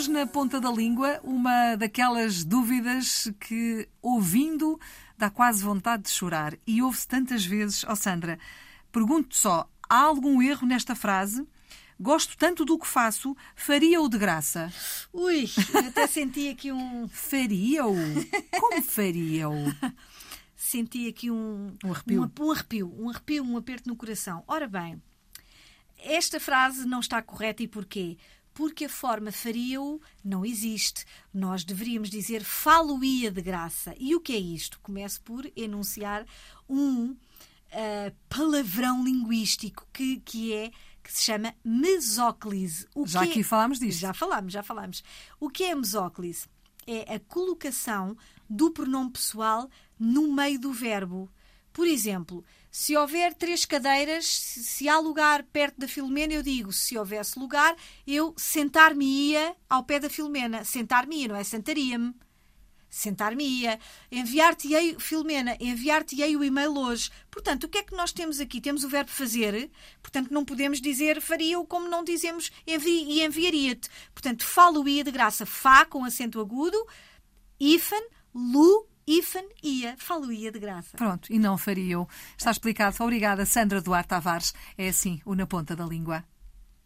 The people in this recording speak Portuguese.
hoje na ponta da língua uma daquelas dúvidas que, ouvindo, dá quase vontade de chorar. E ouve-se tantas vezes. Ó oh, Sandra, pergunto só: há algum erro nesta frase? Gosto tanto do que faço, faria-o de graça. Ui, até senti aqui um. Faria-o? Como faria-o? senti aqui um, um arrepio. Um, um arrepio, um arrepio, um aperto no coração. Ora bem, esta frase não está correta e porquê? Porque a forma faria-o não existe. Nós deveríamos dizer falo-ia de graça. E o que é isto? Começo por enunciar um uh, palavrão linguístico que, que é que se chama mesóclise. O já aqui é... falámos disso. Já falámos, já falámos. O que é mesóclise? É a colocação do pronome pessoal no meio do verbo. Por exemplo, se houver três cadeiras, se há lugar perto da Filomena, eu digo, se houvesse lugar, eu sentar-me-ia ao pé da Filomena. Sentar-me-ia, não é? Sentaria-me sentar-me-ia, enviar-te-ei, Filomena, enviar-te-ei o e-mail hoje. Portanto, o que é que nós temos aqui? Temos o verbo fazer, portanto, não podemos dizer faria-o como não dizemos envi e enviaria-te. Portanto, falo-ia de graça, fa com acento agudo, ifan, lu, ifan, ia, falo-ia de graça. Pronto, e não faria-o. Está explicado. Obrigada, Sandra Duarte Tavares. É assim, o Na Ponta da Língua.